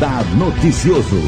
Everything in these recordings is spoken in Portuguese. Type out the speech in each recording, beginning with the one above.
Radar Noticioso.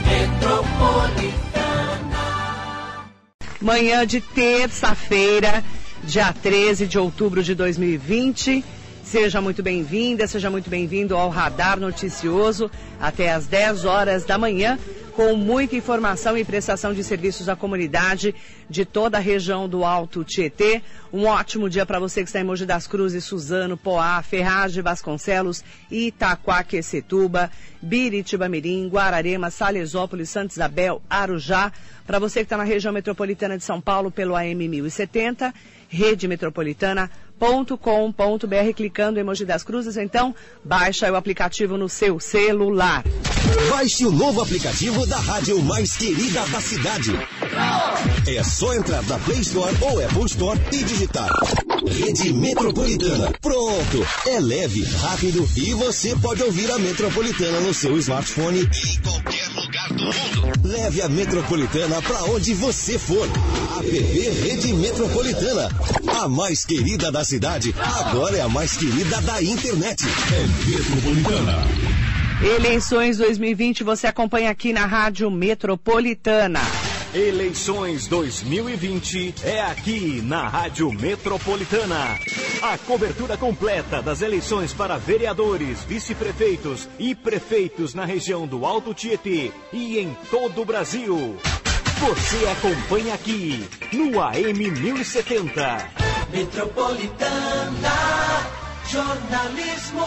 Manhã de terça-feira, dia 13 de outubro de 2020. Seja muito bem-vinda, seja muito bem-vindo ao Radar Noticioso até às 10 horas da manhã com muita informação e prestação de serviços à comunidade de toda a região do Alto Tietê. Um ótimo dia para você que está em Mogi das Cruzes, Suzano, Poá, Ferraz Vasconcelos, Itaquaquecetuba, Biritiba Mirim, Guararema, Salesópolis, Santa Isabel, Arujá. Para você que está na região metropolitana de São Paulo pelo AM 1070, Rede Metropolitana com.br clicando em Emoji das Cruzes, então baixa o aplicativo no seu celular. Baixe o novo aplicativo da rádio mais querida da cidade. É só entrar na Play Store ou Apple Store e digitar Rede Metropolitana. Pronto! É leve, rápido e você pode ouvir a Metropolitana no seu smartphone em qualquer lugar do mundo. Leve a Metropolitana para onde você for. App Rede Metropolitana. A mais querida da cidade, agora é a mais querida da internet. É Metropolitana. Eleições 2020 você acompanha aqui na Rádio Metropolitana. Eleições 2020 é aqui na Rádio Metropolitana. A cobertura completa das eleições para vereadores, vice-prefeitos e prefeitos na região do Alto Tietê e em todo o Brasil. Você acompanha aqui no AM 1070. Metropolitana Jornalismo.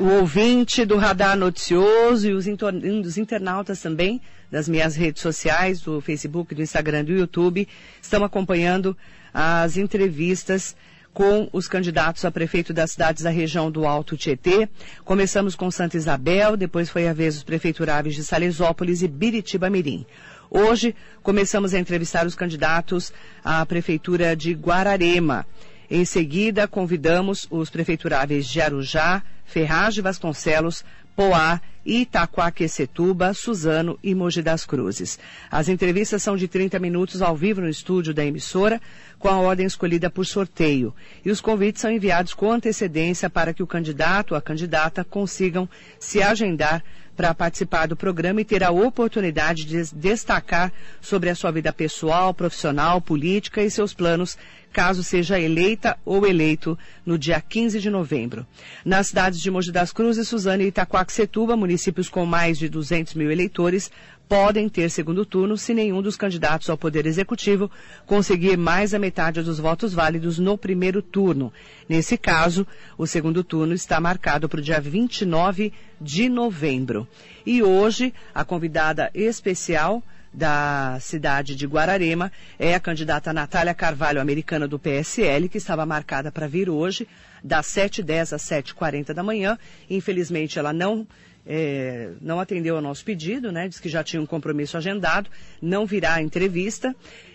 O ouvinte do Radar Noticioso e os, os internautas também das minhas redes sociais, do Facebook, do Instagram, do YouTube, estão acompanhando as entrevistas com os candidatos a prefeito das cidades da região do Alto Tietê. Começamos com Santa Isabel, depois foi a vez dos prefeituráveis de Salesópolis e Biritiba Mirim. Hoje começamos a entrevistar os candidatos à prefeitura de Guararema. Em seguida, convidamos os prefeituráveis de Arujá, Ferraz de Vasconcelos, Poá, Itaquaquecetuba, Suzano e Mogi das Cruzes. As entrevistas são de 30 minutos ao vivo no estúdio da emissora, com a ordem escolhida por sorteio. E os convites são enviados com antecedência para que o candidato ou a candidata consigam se agendar para participar do programa e ter a oportunidade de destacar sobre a sua vida pessoal, profissional, política e seus planos caso seja eleita ou eleito no dia 15 de novembro. Nas cidades de Mogi das Cruzes, Suzano e Itaquaquecetuba, municípios com mais de 200 mil eleitores, podem ter segundo turno se nenhum dos candidatos ao Poder Executivo conseguir mais da metade dos votos válidos no primeiro turno. Nesse caso, o segundo turno está marcado para o dia 29 de novembro. E hoje, a convidada especial da cidade de Guararema é a candidata Natália Carvalho, americana do PSL, que estava marcada para vir hoje, das 7h10 às 7h40 da manhã. Infelizmente, ela não, é, não atendeu ao nosso pedido, né? Diz que já tinha um compromisso agendado, não virá a entrevista.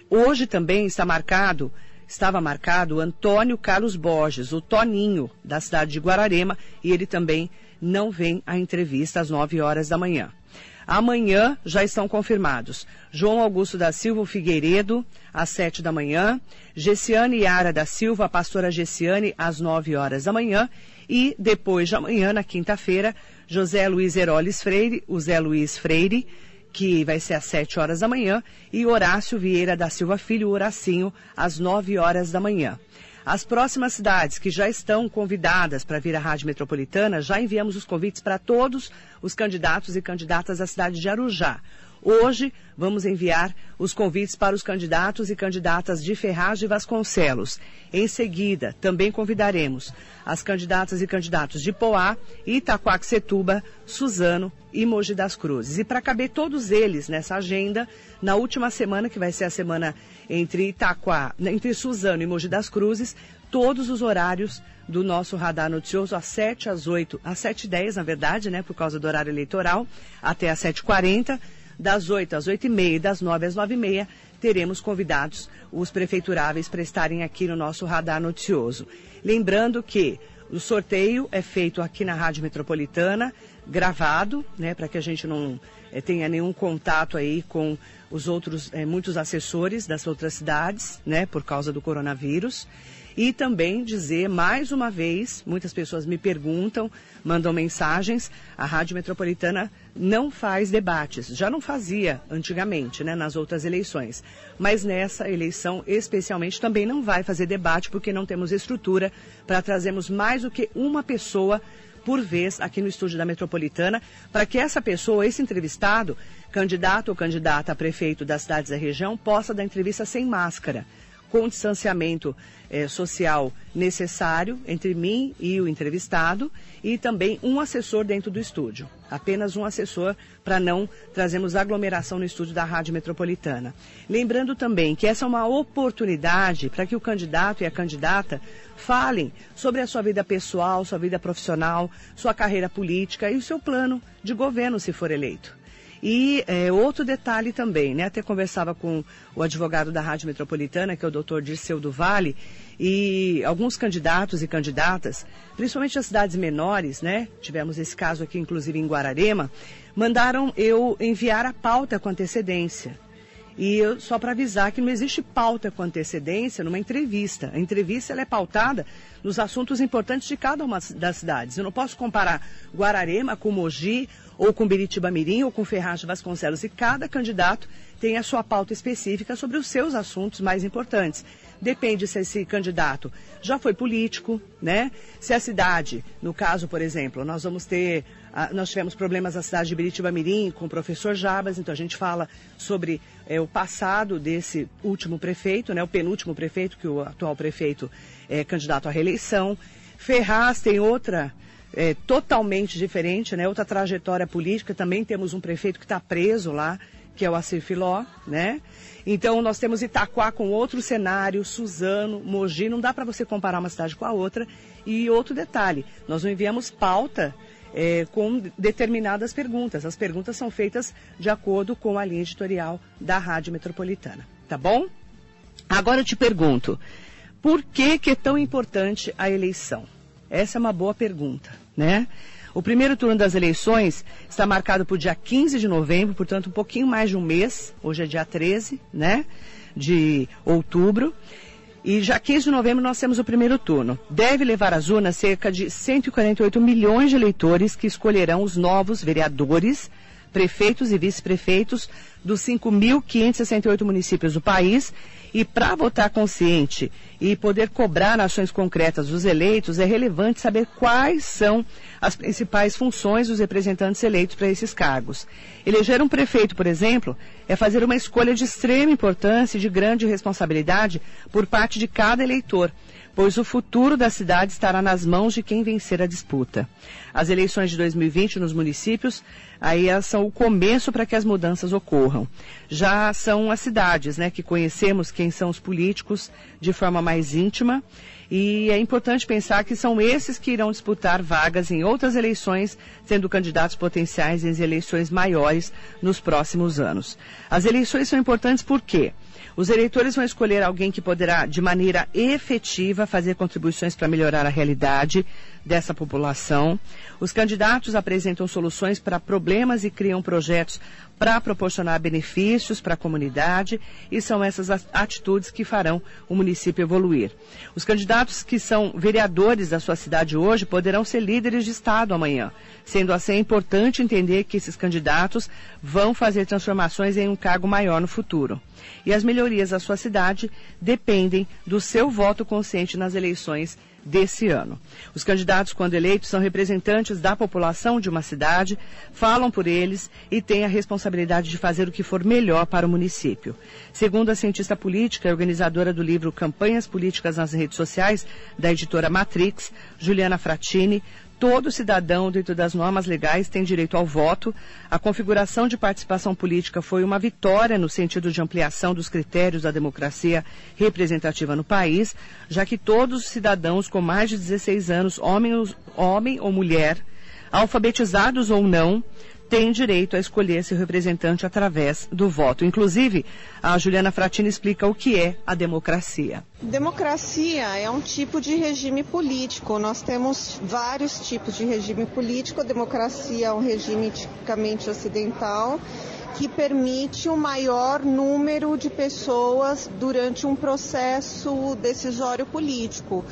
Hoje também está marcado estava marcado Antônio Carlos Borges, o Toninho, da cidade de Guararema, e ele também não vem à entrevista às 9 horas da manhã. Amanhã já estão confirmados João Augusto da Silva Figueiredo, às sete da manhã, Gessiane Yara da Silva, a pastora Gessiane, às nove horas da manhã, e depois de amanhã, na quinta-feira, José Luiz Heroles Freire, o Zé Luiz Freire, que vai ser às sete horas da manhã, e Horácio Vieira da Silva Filho, Horacinho, às nove horas da manhã. As próximas cidades que já estão convidadas para vir à Rádio Metropolitana, já enviamos os convites para todos os candidatos e candidatas da cidade de Arujá. Hoje, vamos enviar os convites para os candidatos e candidatas de Ferraz de Vasconcelos. Em seguida, também convidaremos as candidatas e candidatos de Poá, Itaquaquecetuba, Suzano e Mogi das Cruzes. E para caber todos eles nessa agenda, na última semana, que vai ser a semana entre Itaquá, entre Suzano e Mogi das Cruzes, todos os horários do nosso radar noticioso às 7 às 8, às 7 e 10, na verdade, né, por causa do horário eleitoral, até às 7h40, das 8 às 8 e meia e das 9 às 9 e meia, teremos convidados os prefeituráveis para estarem aqui no nosso radar noticioso. Lembrando que o sorteio é feito aqui na Rádio Metropolitana, gravado, né, para que a gente não é, tenha nenhum contato aí com os outros, é, muitos assessores das outras cidades, né, por causa do coronavírus. E também dizer mais uma vez, muitas pessoas me perguntam, mandam mensagens, a Rádio Metropolitana não faz debates. Já não fazia antigamente, né, nas outras eleições. Mas nessa eleição, especialmente, também não vai fazer debate porque não temos estrutura para trazermos mais do que uma pessoa por vez aqui no estúdio da Metropolitana, para que essa pessoa, esse entrevistado, candidato ou candidata a prefeito das cidades da região, possa dar entrevista sem máscara com o distanciamento eh, social necessário entre mim e o entrevistado e também um assessor dentro do estúdio. Apenas um assessor para não trazermos aglomeração no estúdio da Rádio Metropolitana. Lembrando também que essa é uma oportunidade para que o candidato e a candidata falem sobre a sua vida pessoal, sua vida profissional, sua carreira política e o seu plano de governo se for eleito. E é, outro detalhe também, né? Até conversava com o advogado da Rádio Metropolitana, que é o doutor Dirceu do Vale, e alguns candidatos e candidatas, principalmente as cidades menores, né? Tivemos esse caso aqui, inclusive em Guararema, mandaram eu enviar a pauta com antecedência. E eu, só para avisar que não existe pauta com antecedência numa entrevista. A entrevista é pautada nos assuntos importantes de cada uma das cidades. Eu não posso comparar Guararema com Mogi ou com Biritiba Mirim ou com Ferraz de Vasconcelos. E cada candidato tem a sua pauta específica sobre os seus assuntos mais importantes. Depende se esse candidato já foi político, né? Se a cidade, no caso, por exemplo, nós vamos ter, nós tivemos problemas na cidade de Biritiba Mirim com o professor Jabas, então a gente fala sobre é, o passado desse último prefeito, né? O penúltimo prefeito, que o atual prefeito é candidato à reeleição. Ferraz tem outra é, totalmente diferente, né? Outra trajetória política. Também temos um prefeito que está preso lá, que é o Acir Filó, né? Então nós temos Itaquá com outro cenário, Suzano, Mogi, não dá para você comparar uma cidade com a outra. E outro detalhe, nós não enviamos pauta é, com determinadas perguntas. As perguntas são feitas de acordo com a linha editorial da Rádio Metropolitana, tá bom? Agora eu te pergunto, por que, que é tão importante a eleição? Essa é uma boa pergunta, né? O primeiro turno das eleições está marcado para o dia 15 de novembro, portanto, um pouquinho mais de um mês. Hoje é dia 13, né? De outubro. E já 15 de novembro nós temos o primeiro turno. Deve levar às urnas cerca de 148 milhões de eleitores que escolherão os novos vereadores, prefeitos e vice-prefeitos dos 5.568 municípios do país e para votar consciente e poder cobrar ações concretas dos eleitos, é relevante saber quais são as principais funções dos representantes eleitos para esses cargos. Eleger um prefeito, por exemplo, é fazer uma escolha de extrema importância e de grande responsabilidade por parte de cada eleitor pois o futuro da cidade estará nas mãos de quem vencer a disputa. As eleições de 2020 nos municípios, aí são o começo para que as mudanças ocorram. Já são as cidades, né, que conhecemos quem são os políticos de forma mais íntima, e é importante pensar que são esses que irão disputar vagas em outras eleições, sendo candidatos potenciais em eleições maiores nos próximos anos. As eleições são importantes por quê? Os eleitores vão escolher alguém que poderá, de maneira efetiva, fazer contribuições para melhorar a realidade dessa população. Os candidatos apresentam soluções para problemas e criam projetos para proporcionar benefícios para a comunidade e são essas atitudes que farão o município evoluir. Os candidatos que são vereadores da sua cidade hoje poderão ser líderes de Estado amanhã. Sendo assim, é importante entender que esses candidatos vão fazer transformações em um cargo maior no futuro. E as melhorias da sua cidade dependem do seu voto consciente nas eleições desse ano. Os candidatos, quando eleitos, são representantes da população de uma cidade, falam por eles e têm a responsabilidade de fazer o que for melhor para o município. Segundo a cientista política e organizadora do livro Campanhas Políticas nas Redes Sociais, da editora Matrix, Juliana Fratini, todo cidadão, dentro das normas legais, tem direito ao voto. A configuração de participação política foi uma vitória no sentido de ampliação dos critérios da democracia representativa no país, já que todos os cidadãos com mais de 16 anos, homem, homem ou mulher, alfabetizados ou não, tem direito a escolher seu representante através do voto. Inclusive, a Juliana Fratini explica o que é a democracia. Democracia é um tipo de regime político. Nós temos vários tipos de regime político. A democracia é um regime tipicamente ocidental que permite um maior número de pessoas durante um processo decisório político.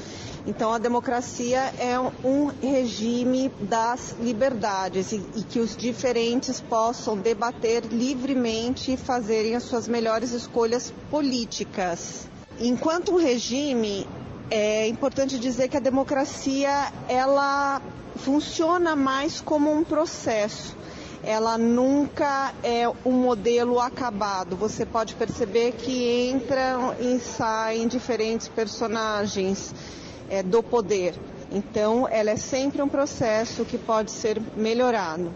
Então, a democracia é um regime das liberdades e, e, que os diferentes possam debater livremente e fazerem as suas melhores escolhas políticas. Enquanto um regime, é importante dizer que a democracia ela funciona mais como um processo. Ela nunca é um modelo acabado. Você pode perceber que entram e saem diferentes personagens é, do poder. Então, ela é sempre um processo que pode ser melhorado.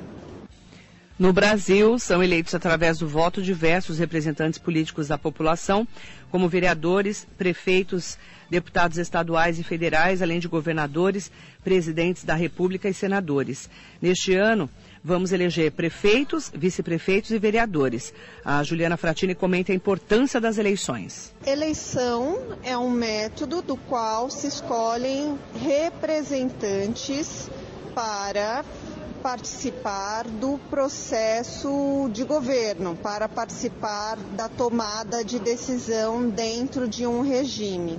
No Brasil, são eleitos através do voto diversos representantes políticos da população, como vereadores, prefeitos, deputados estaduais e federais, além de governadores, presidentes da República e senadores. Neste ano, vamos eleger prefeitos, vice-prefeitos e vereadores. A Juliana Fratini comenta a importância das eleições. Eleição é um método do qual se escolhem representantes para participar do processo de governo, para participar da tomada de decisão dentro de um regime.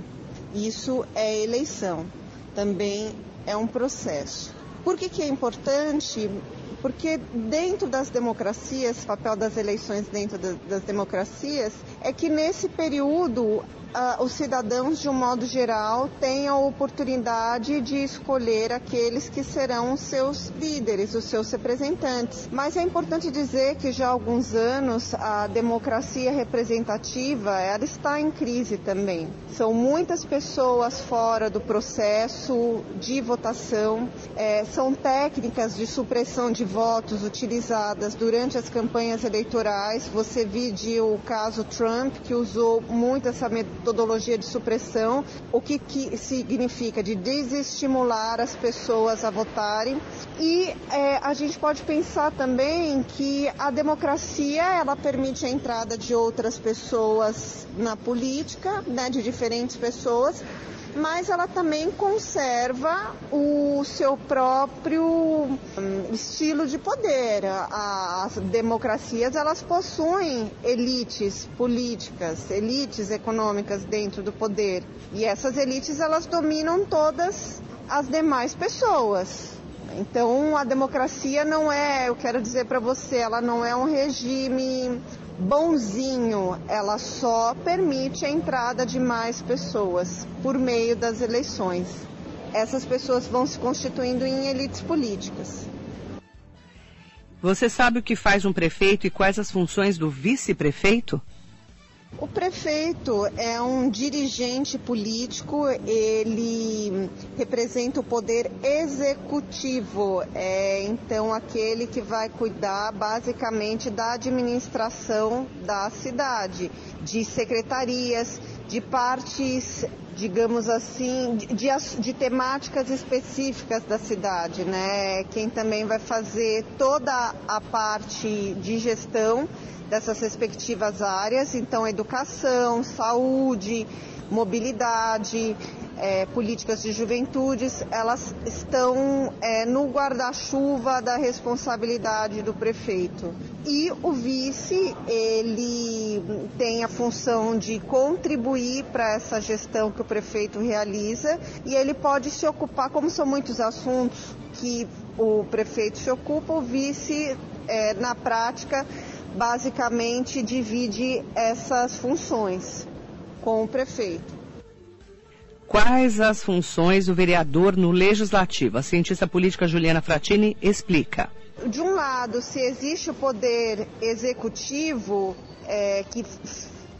Isso é eleição, também é um processo. Por que, que é importante? Porque dentro das democracias, o papel das eleições dentro das democracias é que nesse período uh, os cidadãos, de um modo geral, têm a oportunidade de escolher aqueles que serão os seus líderes, os seus representantes. Mas é importante dizer que já há alguns anos a democracia representativa ela está em crise também. São muitas pessoas fora do processo de votação, é, são técnicas de supressão de votos utilizadas durante as campanhas eleitorais. Você viu o caso Trump, que usou muito essa metodologia de supressão, o que, que significa de desestimular as pessoas a votarem. E é, a gente pode pensar também que a democracia ela permite a entrada de outras pessoas na política, né, de diferentes pessoas, mas ela também conserva o seu próprio hum, estilo de poder. As democracias elas possuem elites políticas, elites econômicas dentro do poder e essas elites elas dominam todas as demais pessoas. Então a democracia não é, eu quero dizer para você, ela não é um regime bonzinho, ela só permite a entrada de mais pessoas por meio das eleições. Essas pessoas vão se constituindo em elites políticas. Você sabe o que faz um prefeito e quais as funções do vice-prefeito? O prefeito é um dirigente político, ele representa o poder executivo, é então aquele que vai cuidar basicamente da administração da cidade, de secretarias, de partes, digamos assim, de, de temáticas específicas da cidade, né? Quem também vai fazer toda a parte de gestão dessas respectivas áreas, então educação, saúde, mobilidade, é, políticas de juventudes, elas estão é, no guarda-chuva da responsabilidade do prefeito. E o vice, ele tem a função de contribuir para essa gestão que o prefeito realiza e ele pode se ocupar, como são muitos assuntos que o prefeito se ocupa, o vice, é, na prática, basicamente divide essas funções com o prefeito. Quais as funções do vereador no legislativo? A cientista política Juliana Fratini explica. De um lado, se existe o poder executivo é, que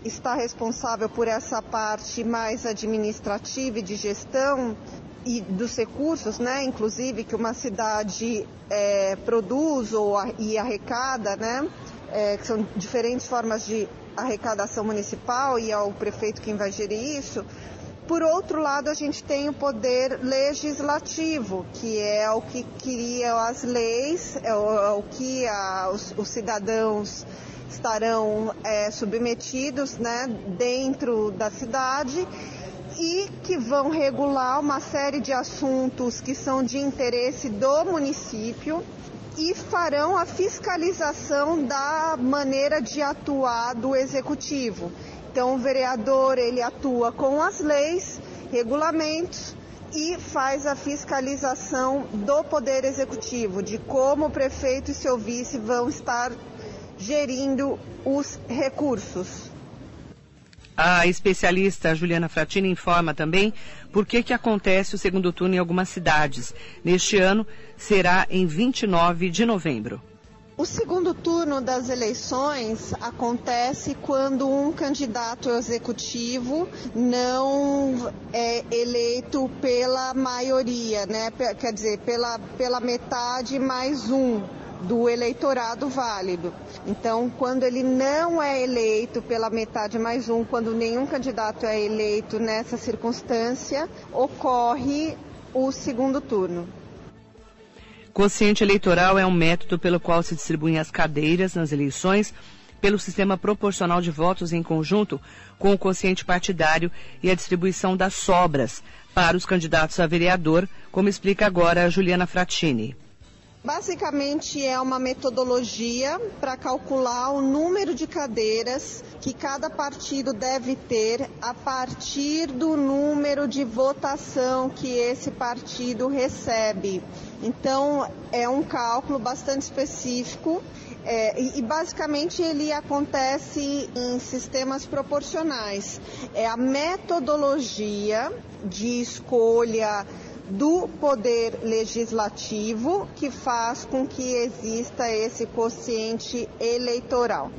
está responsável por essa parte mais administrativa e de gestão e dos recursos, né, inclusive que uma cidade é, produz ou, e arrecada, né, é, que são diferentes formas de arrecadação municipal e é o prefeito quem vai gerir isso. Por outro lado, a gente tem o poder legislativo, que é o que cria as leis, é o, é o que a, os, os, cidadãos estarão é, submetidos né, dentro da cidade e que vão regular uma série de assuntos que são de interesse do município e farão a fiscalização da maneira de atuar do executivo. Então, o vereador ele atua com as leis, regulamentos e faz a fiscalização do poder executivo, de como o prefeito e seu vice vão estar gerindo os recursos. A especialista Juliana Fratini informa também por que, que acontece o segundo turno em algumas cidades. Neste ano será em 29 de novembro. O segundo turno das eleições acontece quando um candidato executivo não é eleito pela maioria, né? Quer dizer, pela, pela metade mais um do eleitorado válido. Então, quando ele não é eleito pela metade mais um, quando nenhum candidato é eleito nessa circunstância, ocorre o segundo turno. Quociente eleitoral é um método pelo qual se distribuem as cadeiras nas eleições pelo sistema proporcional de votos em conjunto com o quociente partidário e a distribuição das sobras para os candidatos a vereador, como explica agora a Juliana Fratini. Basicamente é uma metodologia para calcular o número de cadeiras que cada partido deve ter a partir do número de votação que esse partido recebe. Então é um cálculo bastante específico é, e, basicamente ele acontece em sistemas proporcionais. É a metodologia de escolha do poder legislativo que faz com que exista esse quociente eleitoral.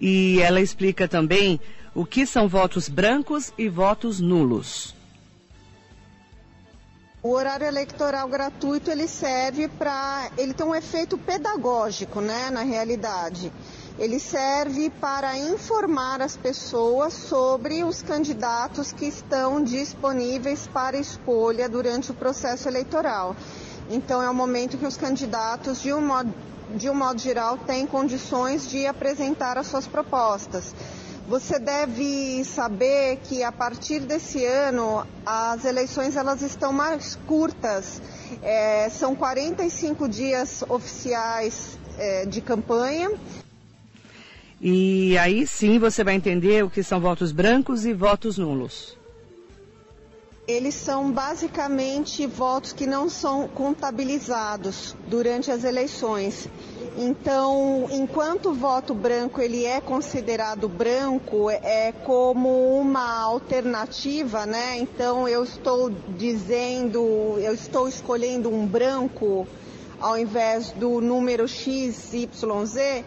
E ela explica também o que são votos brancos e votos nulos. O horário eleitoral gratuito ele serve para ele tem um efeito pedagógico, né, na realidade. Ele serve para informar as pessoas sobre os candidatos que estão disponíveis para escolha durante o processo eleitoral. Então, é o momento que os candidatos, de um modo, de um modo geral, têm condições de apresentar as suas propostas. Você deve saber que a partir desse ano as eleições elas estão mais curtas. É, são 45 dias oficiais é, de campanha e aí sim você vai entender o que são votos brancos e votos nulos. Eles são basicamente votos que não são contabilizados durante as eleições. Então, enquanto o voto branco ele é considerado branco, é como uma alternativa, né? Então, eu estou dizendo, eu estou escolhendo um branco ao invés do número XYZ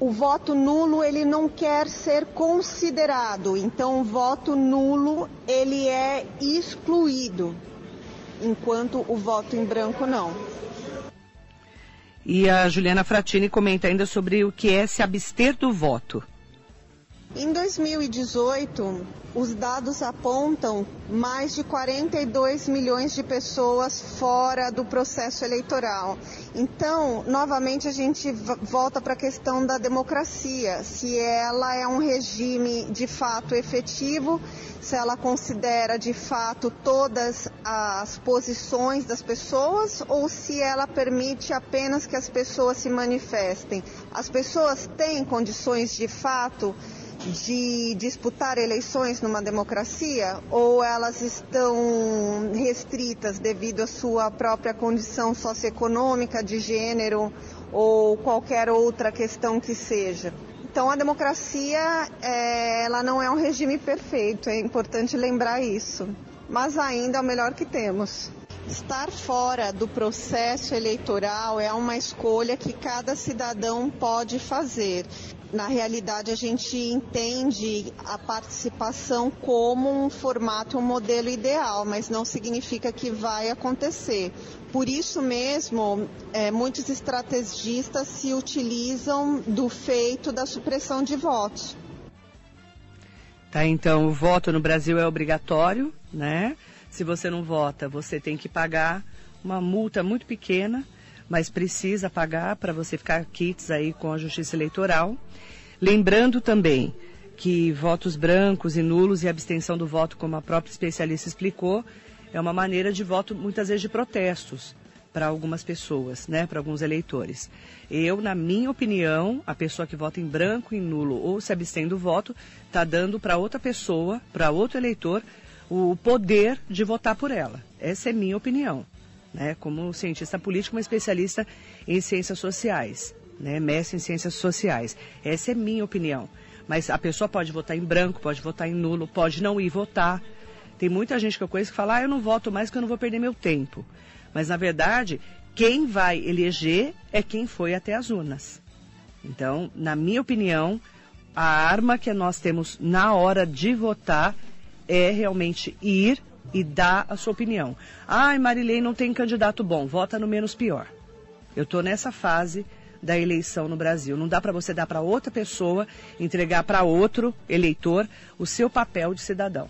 o voto nulo ele não quer ser considerado, então o voto nulo ele é excluído, enquanto o voto em branco não. E a Juliana Fratini comenta ainda sobre o que é se abster do voto. Em 2018, os dados apontam mais de 42 milhões de pessoas fora do processo eleitoral. Então, novamente, a gente volta para a questão da democracia, se ela é um regime de fato efetivo, se ela considera de fato todas as posições das pessoas ou se ela permite apenas que as pessoas se manifestem. As pessoas têm condições de fato de disputar eleições numa democracia ou elas estão restritas devido à sua própria condição socioeconômica, de gênero ou qualquer outra questão que seja? Então a democracia é, ela não é um regime perfeito, é importante lembrar isso, mas ainda é o melhor que temos. Estar fora do processo eleitoral é uma escolha que cada cidadão pode fazer na realidade a gente entende a participação como um formato, um modelo ideal, mas não significa que vai acontecer. Por isso mesmo, é, muitos estrategistas se utilizam do feito da supressão de votos. Tá, então o voto no Brasil é obrigatório, né? Se você não vota, você tem que pagar uma multa muito pequena mas precisa pagar para você ficar kits aí com a Justiça Eleitoral. Lembrando também que votos brancos e nulos e abstenção do voto, como a própria especialista explicou, é uma maneira de voto muitas vezes de protestos. para algumas pessoas, né, para alguns eleitores. Eu, na minha opinião, a pessoa que vota em branco, em nulo ou se abstém do voto, está dando para outra pessoa, para outro eleitor, o poder de votar por ela. Essa é minha opinião, né, como cientista político, uma especialista em ciências sociais, né, mestre em ciências sociais. Essa é minha opinião. Mas a pessoa pode votar em branco, pode votar em nulo, pode não ir votar. Tem muita gente que eu conheço que fala, ah, eu não voto mais porque eu não vou perder meu tempo. Mas, na verdade, quem vai eleger é quem foi até as urnas. Então, na minha opinião, a arma que nós temos na hora de votar é realmente ir e dar a sua opinião. Ai, Marilei não tem candidato bom, vota no menos pior. Eu estou nessa fase da eleição no Brasil. Não dá para você dar para outra pessoa, entregar para outro eleitor o seu papel de cidadão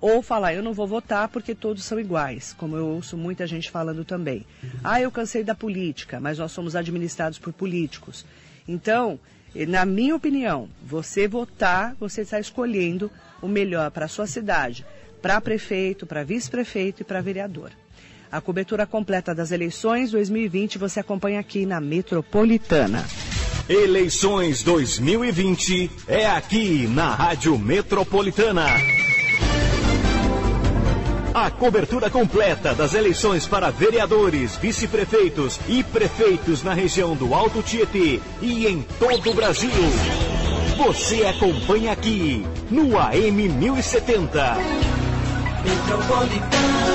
ou falar eu não vou votar porque todos são iguais, como eu ouço muita gente falando também. Ah, eu cansei da política, mas nós somos administrados por políticos. Então, na minha opinião, você votar, você está escolhendo o melhor para a sua cidade, para prefeito, para vice-prefeito e para vereador. A cobertura completa das eleições 2020 você acompanha aqui na Metropolitana. Eleições 2020 é aqui na Rádio Metropolitana. A cobertura completa das eleições para vereadores, vice-prefeitos e prefeitos na região do Alto Tietê e em todo o Brasil. Você acompanha aqui no AM 1070. Metropolitana.